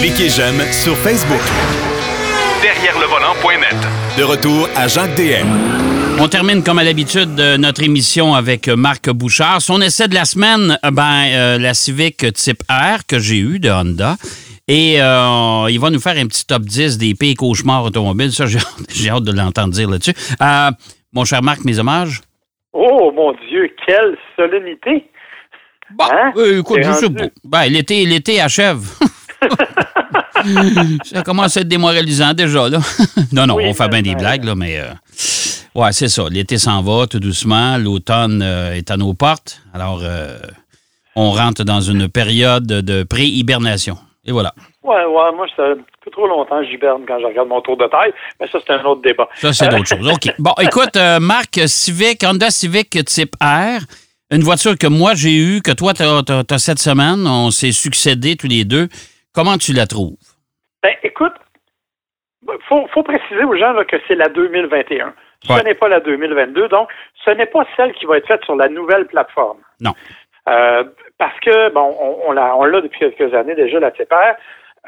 Cliquez j'aime sur Facebook. Derrière le volant.net. De retour à Jacques DM. On termine comme à l'habitude de notre émission avec Marc Bouchard. Son essai de la semaine, euh, ben, euh, la Civic type R que j'ai eu de Honda. Et euh, il va nous faire un petit top 10 des pires cauchemars automobiles. Ça, j'ai hâte de l'entendre dire là-dessus. mon cher Marc, mes hommages. Oh mon Dieu, quelle solennité! Bon, hein? écoute, je sais pas. Ben, l'été achève. ça commence à être démoralisant déjà, là. non, non, on fait bien des blagues, là, mais. Euh, ouais, c'est ça. L'été s'en va tout doucement. L'automne euh, est à nos portes. Alors, euh, on rentre dans une période de pré-hibernation. Et voilà. Ouais, ouais, moi, ça fait trop longtemps que j'hiberne quand je regarde mon tour de taille, mais ça, c'est un autre débat. Ça, c'est d'autres choses. OK. Bon, écoute, Marc, Civic, Honda Civic type R, une voiture que moi, j'ai eue, que toi, tu as, cette semaine, on s'est succédé tous les deux. Comment tu la trouves? Ben, écoute, il faut, préciser aux gens que c'est la 2021. Ce n'est pas la 2022, donc ce n'est pas celle qui va être faite sur la nouvelle plateforme. Non. Euh, parce que, bon, on, on l'a depuis quelques années déjà, la TPR.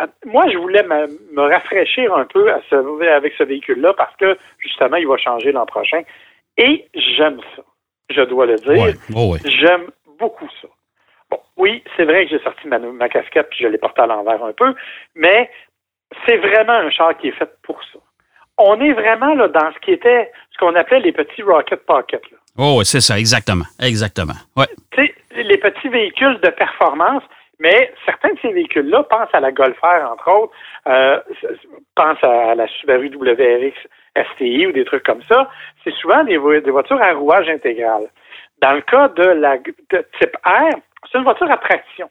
Euh, moi, je voulais me, rafraîchir un peu avec ce véhicule-là parce que, justement, il va changer l'an prochain. Et j'aime ça. Je dois le dire. Oh, j'aime beaucoup ça. Bon, oui, c'est vrai que j'ai sorti ma, ma casquette puis je l'ai portée à l'envers un peu, mais c'est vraiment un char qui est fait pour ça. On est vraiment là dans ce qui était ce qu'on appelait les petits rocket pockets. Oh, c'est ça, exactement. Exactement. Ouais. Tu sais, les petits véhicules de performance, mais certains de ces véhicules-là pensent à la Golf R, entre autres, euh, pensent à la Subaru WRX STI ou des trucs comme ça. C'est souvent des, des voitures à rouage intégral. Dans le cas de la de type R, c'est une voiture à traction.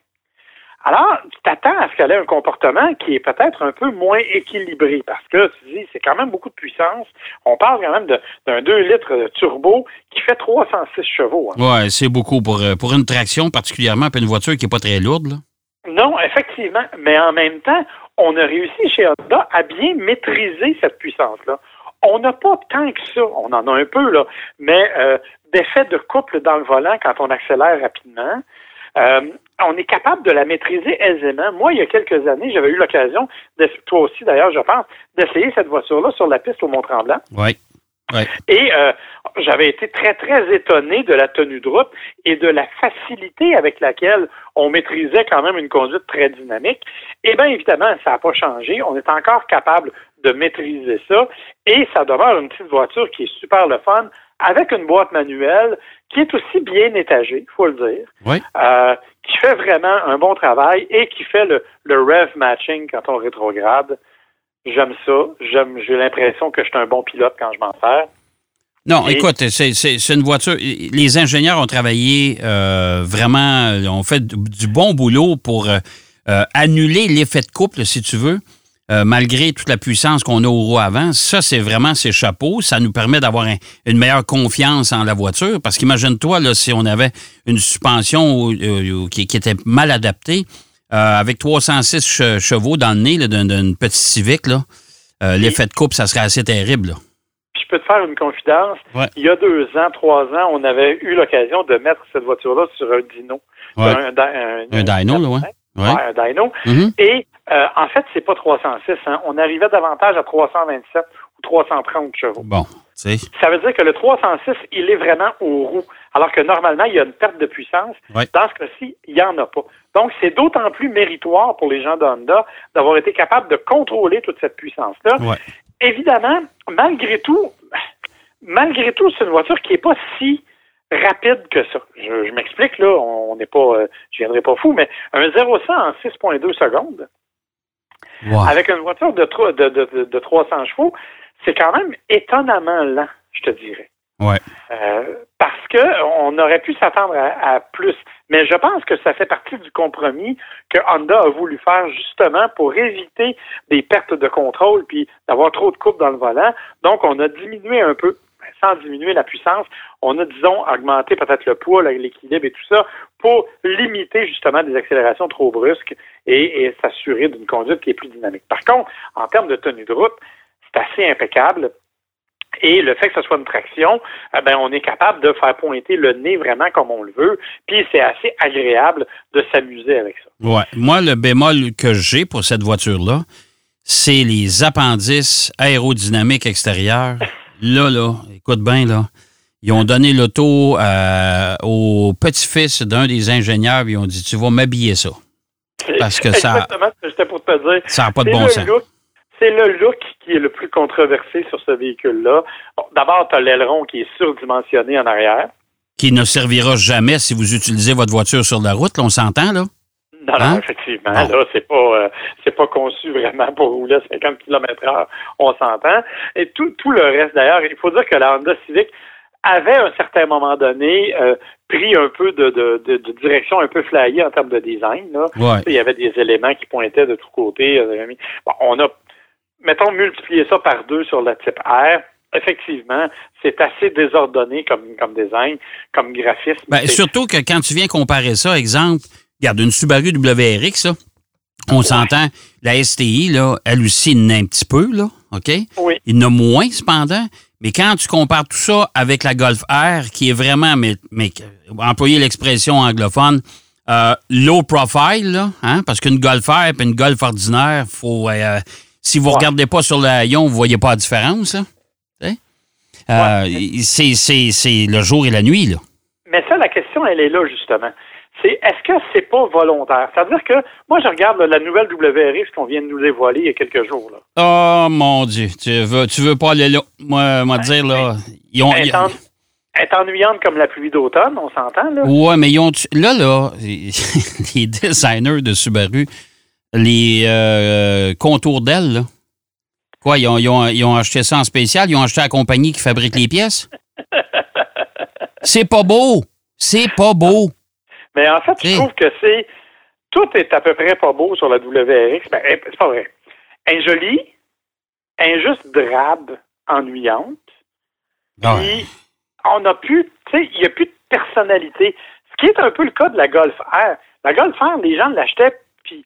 Alors, tu t'attends à ce qu'elle ait un comportement qui est peut-être un peu moins équilibré parce que tu dis, c'est quand même beaucoup de puissance. On parle quand même d'un 2 litres turbo qui fait 306 chevaux. Hein. Oui, c'est beaucoup pour, euh, pour une traction, particulièrement pour une voiture qui n'est pas très lourde. Non, effectivement. Mais en même temps, on a réussi chez Honda à bien maîtriser cette puissance-là. On n'a pas tant que ça. On en a un peu, là. Mais euh, d'effet de couple dans le volant quand on accélère rapidement. Euh, on est capable de la maîtriser aisément. Moi, il y a quelques années, j'avais eu l'occasion, toi aussi d'ailleurs, je pense, d'essayer cette voiture-là sur la piste au Mont-Tremblant. Oui. Et euh, j'avais été très, très étonné de la tenue de route et de la facilité avec laquelle on maîtrisait quand même une conduite très dynamique. Et bien évidemment, ça n'a pas changé. On est encore capable de maîtriser ça. Et ça demeure une petite voiture qui est super le fun, avec une boîte manuelle qui est aussi bien étagée, il faut le dire, euh, qui fait vraiment un bon travail et qui fait le, le rev matching quand on rétrograde. J'aime ça. J'aime, j'ai l'impression que je suis un bon pilote quand je m'en sers. Non, écoute, c'est, une voiture. Les ingénieurs ont travaillé euh, vraiment, ont fait du bon boulot pour euh, annuler l'effet de couple, si tu veux. Euh, malgré toute la puissance qu'on a au roues avant, ça, c'est vraiment ses chapeaux. Ça nous permet d'avoir une meilleure confiance en la voiture. Parce qu'imagine-toi, là, si on avait une suspension euh, qui, était mal adaptée, euh, avec 306 chevaux dans le nez d'une petite Civic, là, l'effet de coupe, ça serait assez terrible. Je peux te faire une confidence. Il y a deux ans, trois ans, on avait eu l'occasion de mettre cette voiture-là sur un Dino. Un, Dino, là, oui. Ouais. un Dino. Mm-hmm. Et euh, en fait, c'est pas 306. Hein. On arrivait davantage à 327 ou 330 chevaux. Bon, Ça veut dire que le 306, il est vraiment au roue, alors que normalement, il y a une perte de puissance. Dans ce cas-ci, il n'y en a pas. Donc, c'est d'autant plus méritoire pour les gens d'Honda d'avoir été capable de contrôler toute cette puissance-là. Évidemment, malgré tout, malgré tout, c'est une voiture qui n'est pas si rapide que ça. Je, m'explique, là, on n'est pas, euh, je viendrai pas fou, mais un 0 100 en 6,2 secondes, avec une voiture de, de, de, 300 chevaux, c'est quand même étonnamment lent, je te dirais. Ouais. Euh, parce que on aurait pu s'attendre à, plus. Mais je pense que ça fait partie du compromis que Honda a voulu faire justement pour éviter des pertes de contrôle puis d'avoir trop de coupe dans le volant. Donc, on a diminué un peu sans diminuer la puissance, on a, disons, augmenté peut-être le poids, l'équilibre et tout ça pour limiter justement des accélérations trop brusques et, s'assurer d'une conduite qui est plus dynamique. Par contre, en termes de tenue de route, c'est assez impeccable. Et le fait que ce soit une traction, eh ben, on est capable de faire pointer le nez vraiment comme on le veut. Puis c'est assez agréable de s'amuser avec ça. Ouais. Moi, le bémol que j'ai pour cette voiture-là, c'est les appendices aérodynamiques extérieurs. là, là, écoute bien, là. Ils ont donné l'auto euh, au petit-fils d'un des ingénieurs, ils ont dit Tu vas m'habiller ça. Parce que ça. Exactement ce que j'étais pour te dire. Ça n'a pas de bon sens. C'est le look qui est le plus controversé sur ce véhicule-là. D'abord, tu as l'aileron qui est surdimensionné en arrière. Qui ne servira jamais si vous utilisez votre voiture sur la route, là, on s'entend, là? Non, non, hein? effectivement. Là, c'est pas euh, c'est pas conçu vraiment pour rouler à 50 km heure, on s'entend. Et tout, tout le reste, d'ailleurs, il faut dire que la Honda Civic avait à un certain moment donné euh, pris un peu de, de, de, direction un peu flyée en termes de design. Là. Il y avait des éléments qui pointaient de tous côtés. Euh, bon, on a mettons, multiplier ça par deux sur le type R, effectivement, c'est assez désordonné comme, comme design, comme graphisme. Ben, surtout que quand tu viens comparer ça, exemple, regarde, une Subaru WRX, là, on s'entend, la STI, là, elle aussi, il un petit peu, là, OK? Oui. Il en a moins, cependant. Mais quand tu compares tout ça avec la Golf R, qui est vraiment, mais, mais employer l'expression anglophone, euh, low profile, là, hein, parce qu'une Golf R et une Golf ordinaire, faut, euh, si vous ne regardez pas sur le haillon, vous ne voyez pas la différence. Hein? Euh, c'est le jour et la nuit. Là. Mais ça, la question, elle est là, justement. C'est est-ce que c'est pas volontaire? C'est-à-dire que moi, je regarde la nouvelle WRX qu'on vient de nous dévoiler il y a quelques jours. Là. Oh mon Dieu, tu veux, tu veux pas aller là. Moi, moi dire là. Ils ont, elle, est ennuyante comme la pluie d'automne, on s'entend, là? Ouais, mais ils ont. Là, là, les designers de Subaru, les euh, contours d'ailes, Quoi, ils ont, acheté ça en spécial? Ils ont acheté la compagnie qui fabrique les pièces? C'est pas beau! C'est pas beau! Mais en fait, je trouve que c'est. Tout est à peu près pas beau sur la WRX. Ben, eh, c'est pas vrai. Un joli, un juste drabe, ennuyante. Ah puis, on n'a plus. Tu sais, il n'y a plus de personnalité. Ce qui est un peu le cas de la Golf R. La Golf R, les gens l'achetaient, puis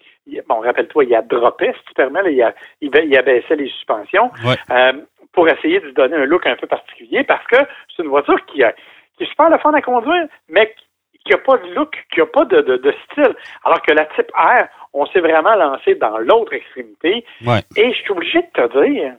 bon, rappelle-toi, il a droppé, si tu permets, il, a, il, abaissait les suspensions euh, pour essayer de lui donner un look un peu particulier parce que c'est une voiture qui, a, qui est super le fun à conduire, mais qui n'a pas de look, qui n'a pas de, style. Alors que la type R, on s'est vraiment lancé dans l'autre extrémité. Et je suis obligé de te dire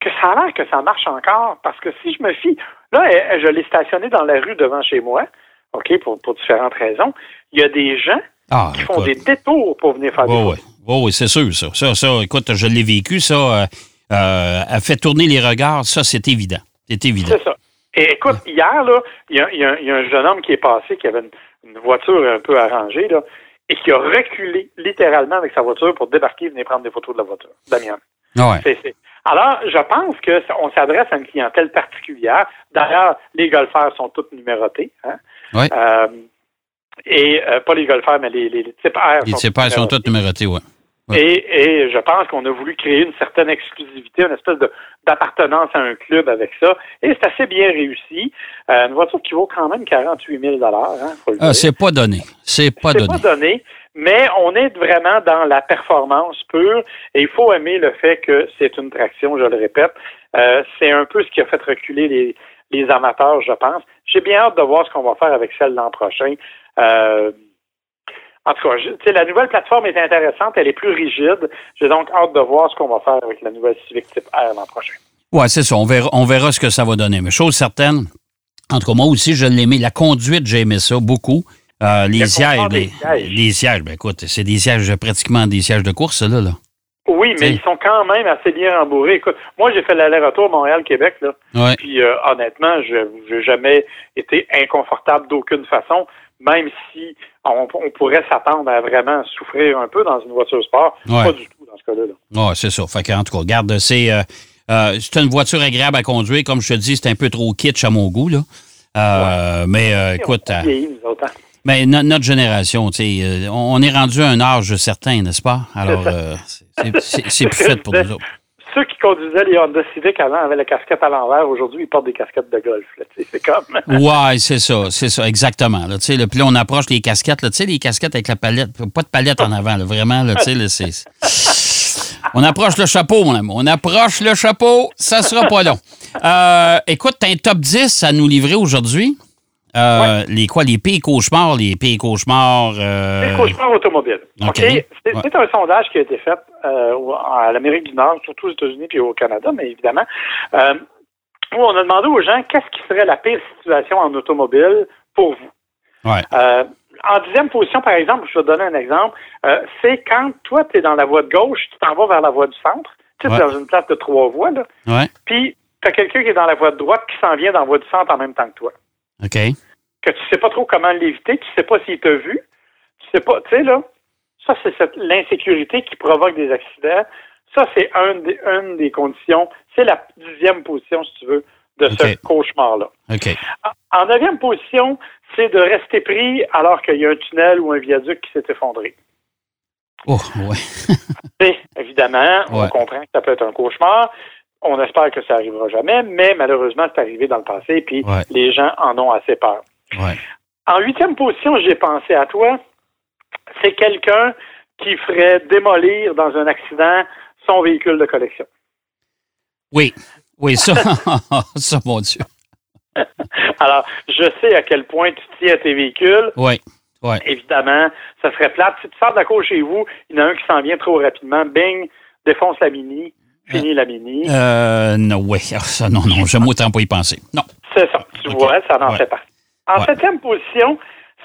que ça a l'air que ça marche encore parce que si je me fie, là, je l'ai stationné dans la rue devant chez moi, OK, pour, pour différentes raisons. Il y a des gens ah, qui font des détours pour venir faire des oui. oui, c'est sûr, ça. Ça, ça, écoute, je l'ai vécu, ça. Euh, euh, a fait tourner les regards, ça, c'est évident. C'est évident. C'est ça. Et écoute, hier, là, il y, a, un jeune homme qui est passé, qui avait une, voiture un peu arrangée, là, et qui a reculé littéralement avec sa voiture pour débarquer et venir prendre des photos de la voiture. Damien. Ah Alors, je pense qu'on s'adresse à une clientèle particulière. D'ailleurs, les golfeurs sont tous numérotés. Hein? Oui. Euh, et euh, pas les golfeurs, mais les, les, types R. Les types R sont tous numérotés, oui. Et, et, je pense qu'on a voulu créer une certaine exclusivité, une espèce d'appartenance à un club avec ça. Et c'est assez bien réussi. Euh, une voiture qui vaut quand même 48 000 hein, ah, C'est pas donné. C'est pas donné. C'est pas donné. Mais on est vraiment dans la performance pure et il faut aimer le fait que c'est une traction, je le répète. Euh, c'est un peu ce qui a fait reculer les, les amateurs, je pense. J'ai bien hâte de voir ce qu'on va faire avec celle l'an prochain. Euh, en tout cas, la nouvelle plateforme est intéressante, elle est plus rigide. J'ai donc hâte de voir ce qu'on va faire avec la nouvelle Civic Type R l'an prochain. Oui, c'est ça. On verra, on verra ce que ça va donner. Mais chose certaine, en tout cas, moi aussi, je l'ai aimé. La conduite, j'ai aimé ça beaucoup. Euh, les, sièges, les, sièges, ben écoute, c'est des sièges, pratiquement des sièges de course, là. là. Oui, mais ils sont quand même assez bien rembourrés. Écoute, moi, j'ai fait l'aller-retour Montréal-Québec, là. Puis, euh, honnêtement, je n'ai jamais été inconfortable d'aucune façon même si on, pourrait s'attendre à vraiment souffrir un peu dans une voiture sport. Pas du tout dans ce cas-là. Oui, c'est ça. Fait en tout cas, regarde, euh, euh, c'est une voiture agréable à conduire. Comme je te dis, c'est un peu trop kitsch à mon goût. Là. Euh, mais écoute. mais notre génération, on est rendu à un âge certain, n'est-ce pas? Alors, c'est plus fait pour nous autres ceux qui conduisaient les Honda Civic avant avaient la casquette à l'envers. Aujourd'hui, ils portent des casquettes de golf. C'est comme. ouais, c'est ça, c'est ça, exactement. Là, là, puis là, on approche les casquettes. Là, les casquettes avec la palette, pas de palette en avant. vraiment, là, c'est. On approche le chapeau, mon ami. On approche le chapeau. Ça sera pas long. Euh, écoute, tu un top 10 à nous livrer aujourd'hui? Euh, les quoi, les pays cauchemars, les pays cauchemars. Euh... Les cauchemars automobiles. OK. C'est un sondage qui a été fait euh, à l'Amérique du Nord, surtout aux États-Unis puis au Canada, mais évidemment. Euh, où on a demandé aux gens qu'est-ce qui serait la pire situation en automobile pour vous. Ouais. Euh, en dixième position, par exemple, je vais te donner un exemple, c'est quand toi, tu es dans la voie de gauche, tu t'en vas vers la voie du centre, tu es dans une place de trois voies, là, puis tu as quelqu'un qui est dans la voie de droite qui s'en vient dans la voie du centre en même temps que toi. OK. Que tu sais pas trop comment l'éviter, tu sais pas s'il t'a vu, tu sais pas, tu sais, là, ça, c'est l'insécurité qui provoque des accidents. Ça, c'est un des, une des conditions, c'est la dixième position, si tu veux, de okay. ce cauchemar-là. En neuvième position, c'est de rester pris alors qu'il y a un tunnel ou un viaduc qui s'est effondré. Oh, ouais. évidemment, ouais. on comprend que ça peut être un cauchemar. On espère que ça arrivera jamais, mais malheureusement, c'est arrivé dans le passé, puis ouais. les gens en ont assez peur. Ouais. En huitième position, j'ai pensé à toi. C'est quelqu'un qui ferait démolir dans un accident son véhicule de collection. Oui, oui, ça, ça, mon Dieu. Alors, je sais à quel point tu tiens à tes véhicules. Oui. Ouais. Évidemment, ça serait plate. Si tu sors de la cour chez vous, il y en a un qui s'en vient trop rapidement, bing, défonce la mini, fini euh, la mini. Euh, non, oui. Ça, non, non, j'aime autant pas y penser. Non. C'est ça. Tu okay. vois, ça en ouais. fait partie. En ouais. septième position,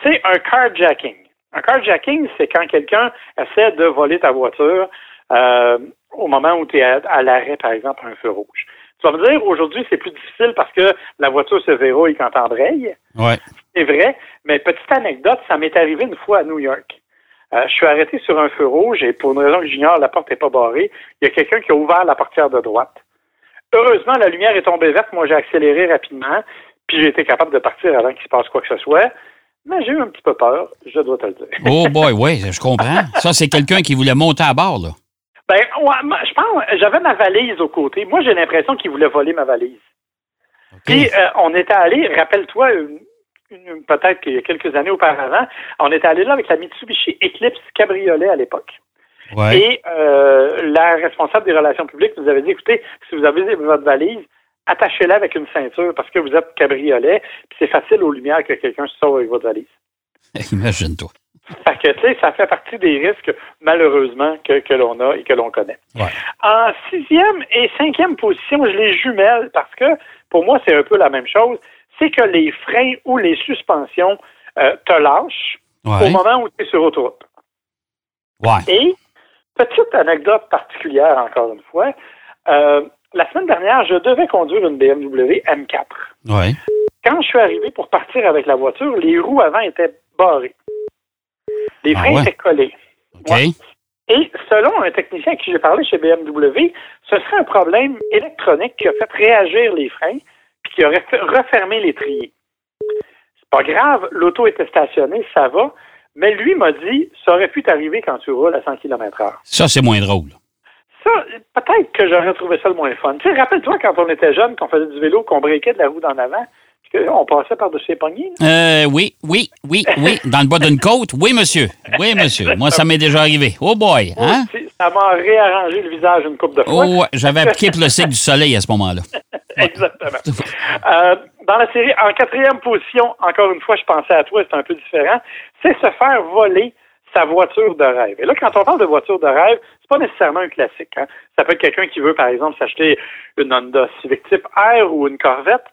c'est un carjacking. Un carjacking, c'est quand quelqu'un essaie de voler ta voiture euh, au moment où tu es à, à l'arrêt, par exemple, à un feu rouge. Tu vas me dire, aujourd'hui, c'est plus difficile parce que la voiture se verrouille quand t'embrayes. Ouais. C'est vrai, mais petite anecdote, ça m'est arrivé une fois à New York. Euh, je suis arrêté sur un feu rouge et pour une raison que j'ignore, la porte n'est pas barrée. Il y a quelqu'un qui a ouvert la portière de droite. Heureusement, la lumière est tombée verte. Moi, j'ai accéléré rapidement, puis j'ai été capable de partir avant qu'il se passe quoi que ce soit. Mais j'ai eu un petit peu peur, je dois te le dire. Oh boy, oui, je comprends. Ça, c'est quelqu'un qui voulait monter à bord, là. Ben, ouais, je pense, j'avais ma valise au côté. Moi, j'ai l'impression qu'il voulait voler ma valise. Okay. Puis, euh, on était allé, rappelle-toi, peut-être qu'il y a quelques années auparavant, on était allé là avec la Mitsubishi Eclipse Cabriolet à l'époque. Ouais. Et euh, la responsable des relations publiques nous avait dit, écoutez, si vous avez votre valise, attachez-la avec une ceinture parce que vous êtes cabriolet, puis c'est facile aux lumières que quelqu'un se sauve avec votre valise. Imagine-toi. Fait que, tu sais, ça fait partie des risques, malheureusement, que, que l'on a et que l'on connaît. Ouais. En sixième et cinquième position, je les jumelle parce que, pour moi, c'est un peu la même chose. C'est que les freins ou les suspensions euh, te lâchent ouais. au moment où tu es sur autoroute. Ouais. Et, petite anecdote particulière, encore une fois, euh, la semaine dernière, je devais conduire une BMW M4. Ouais. Quand je suis arrivé pour partir avec la voiture, les roues avant étaient barrées. Les freins ah ouais? étaient collés. Ouais. Et selon un technicien à qui j'ai parlé chez BMW, ce serait un problème électronique qui a fait réagir les freins puis qui aurait fait refermer l'étrier. C'est pas grave, l'auto était stationnée, ça va, mais lui m'a dit, ça aurait pu t'arriver quand tu roules à 100 km/h. Ça, c'est moins drôle. Ça, peut-être que j'aurais trouvé ça le moins fun. Tu sais, rappelle-toi quand on était jeune, qu'on faisait du vélo, qu'on briquait de la roue d'en avant, on passait par-dessus les poignées. Euh, oui, oui, oui, oui. Dans le bas d'une côte, oui, monsieur. Oui, monsieur. Moi, ça m'est déjà arrivé. Oh boy, hein? Ça m'a réarrangé le visage une coupe de fois. Oh, j'avais appliqué pour le cycle du soleil à ce moment-là. Exactement. Euh, dans la série, en quatrième position, encore une fois, je pensais à toi, c'est un peu différent, c'est se faire voler sa voiture de rêve. Et là, quand on parle de voiture de rêve, c'est pas nécessairement un classique. Hein? Ça peut être quelqu'un qui veut, par exemple, s'acheter une Honda Civic Type R ou une Corvette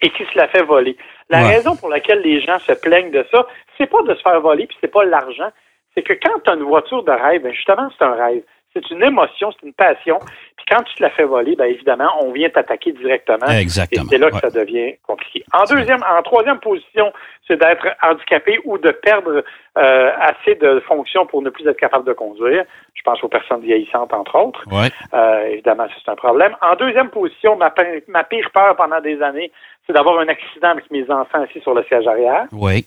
et qui se la fait voler. La ouais. raison pour laquelle les gens se plaignent de ça, c'est pas de se faire voler, puis c'est pas l'argent. C'est que quand tu as une voiture de rêve, ben justement, c'est un rêve. C'est une émotion, c'est une passion. Puis quand tu te la fais voler, ben évidemment, on vient t'attaquer directement. Exactement. Et c'est là que ouais. ça devient compliqué. En deuxième, en troisième position, c'est d'être handicapé ou de perdre euh, assez de fonctions pour ne plus être capable de conduire. Je pense aux personnes vieillissantes, entre autres. Ouais. Euh, évidemment, c'est un problème. En deuxième position, ma, ma pire peur pendant des années, c'est d'avoir un accident avec mes enfants assis sur le siège arrière. Oui.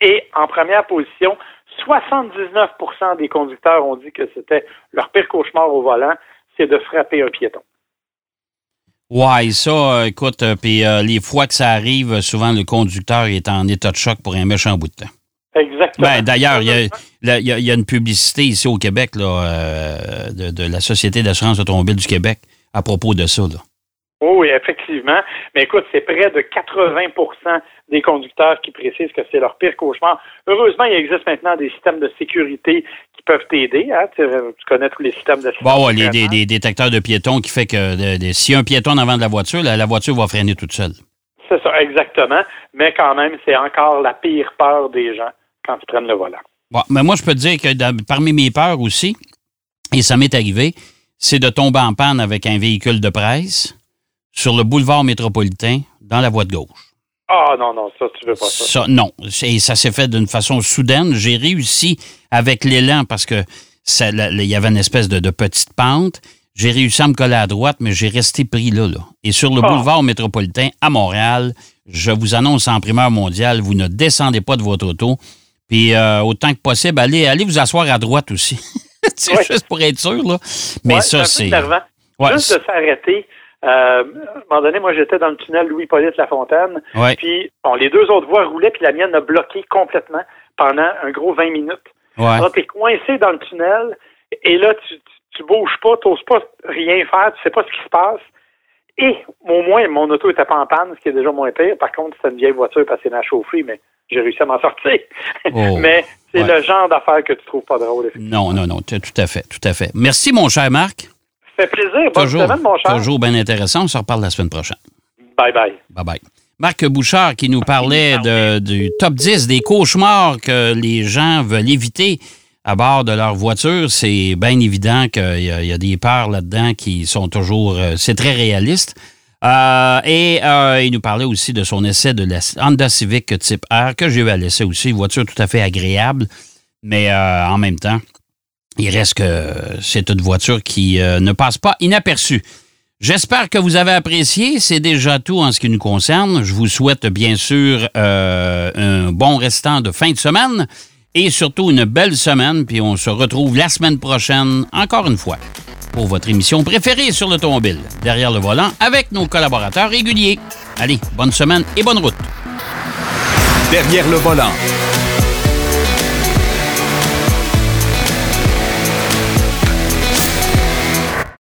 Et en première position, 79% des conducteurs ont dit que c'était leur pire cauchemar au volant, c'est de frapper un piéton. Ouais, ça, euh, écoute, euh, puis euh, les fois que ça arrive, souvent le conducteur est en état de choc pour un méchant bout de temps. Exactement. Ben, D'ailleurs, il y, a, une publicité ici au Québec là, de, de, la Société d'assurance automobile du Québec à propos de ça. Là. Oui, effectivement. Mais écoute, c'est près de 80% des conducteurs qui précisent que c'est leur pire cauchemar. Heureusement, il existe maintenant des systèmes de sécurité qui peuvent t'aider. Hein? Tu, connais tous les systèmes de sécurité. Bon, ouais, les, des, détecteurs de piétons qui fait que si un piéton en avant de la voiture, la, voiture va freiner toute seule. C'est ça, exactement. Mais quand même, c'est encore la pire peur des gens quand ils prennent le volant. Bon, mais moi, je peux te dire que parmi mes peurs aussi, et ça m'est arrivé, c'est de tomber en panne avec un véhicule de presse sur le boulevard métropolitain dans la voie de gauche. Ah non, non, ça, tu veux pas ça. non, et ça s'est fait d'une façon soudaine. J'ai réussi avec l'élan parce que il y avait une espèce de, petite pente. J'ai réussi à me coller à droite, mais j'ai resté pris là, là. Et sur le ah. boulevard métropolitain à Montréal, je vous annonce en primeur mondiale, vous ne descendez pas de votre auto. Puis euh, autant que possible, allez, allez vous asseoir à droite aussi. c'est juste pour être sûr, là. Mais ça, c'est. Juste de s'arrêter euh, à un moment donné, moi, j'étais dans le tunnel Louis-Polyte Lafontaine. Puis, bon, les deux autres voies roulaient, puis la mienne a bloqué complètement pendant un gros 20 minutes. Ouais. Alors, t'es coincé dans le tunnel, et là, tu, tu, bouges pas, t'oses pas rien faire, tu sais pas ce qui se passe. Et, au moins, mon auto était pas en panne, ce qui est déjà moins pire. Par contre, c'était une vieille voiture parce qu'elle a chauffé, mais j'ai réussi à m'en sortir. Oh. mais c'est le genre d'affaire que tu trouves pas drôle. Non, non, non, tout à fait, tout à fait. Merci, mon cher Marc fait plaisir. Bonne toujours, semaine, mon cher. Toujours bien intéressant. On se reparle la semaine prochaine. Bye bye. Bye bye. Marc Bouchard qui nous parlait de, du top 10 des cauchemars que les gens veulent éviter à bord de leur voiture. C'est bien évident qu'il y, a des peurs là-dedans qui sont toujours... Euh, c'est très réaliste. Euh, et euh, il nous parlait aussi de son essai de la Honda Civic type R que j'ai eu à laisser aussi. Une voiture tout à fait agréable, mais en même temps, il reste que c'est une voiture qui euh, ne passe pas inaperçue. J'espère que vous avez apprécié. C'est déjà tout en ce qui nous concerne. Je vous souhaite bien sûr euh, un bon restant de fin de semaine et surtout une belle semaine. Puis on se retrouve la semaine prochaine, encore une fois, pour votre émission préférée sur l'automobile, derrière le volant, avec nos collaborateurs réguliers. Allez, bonne semaine et bonne route. Derrière le volant.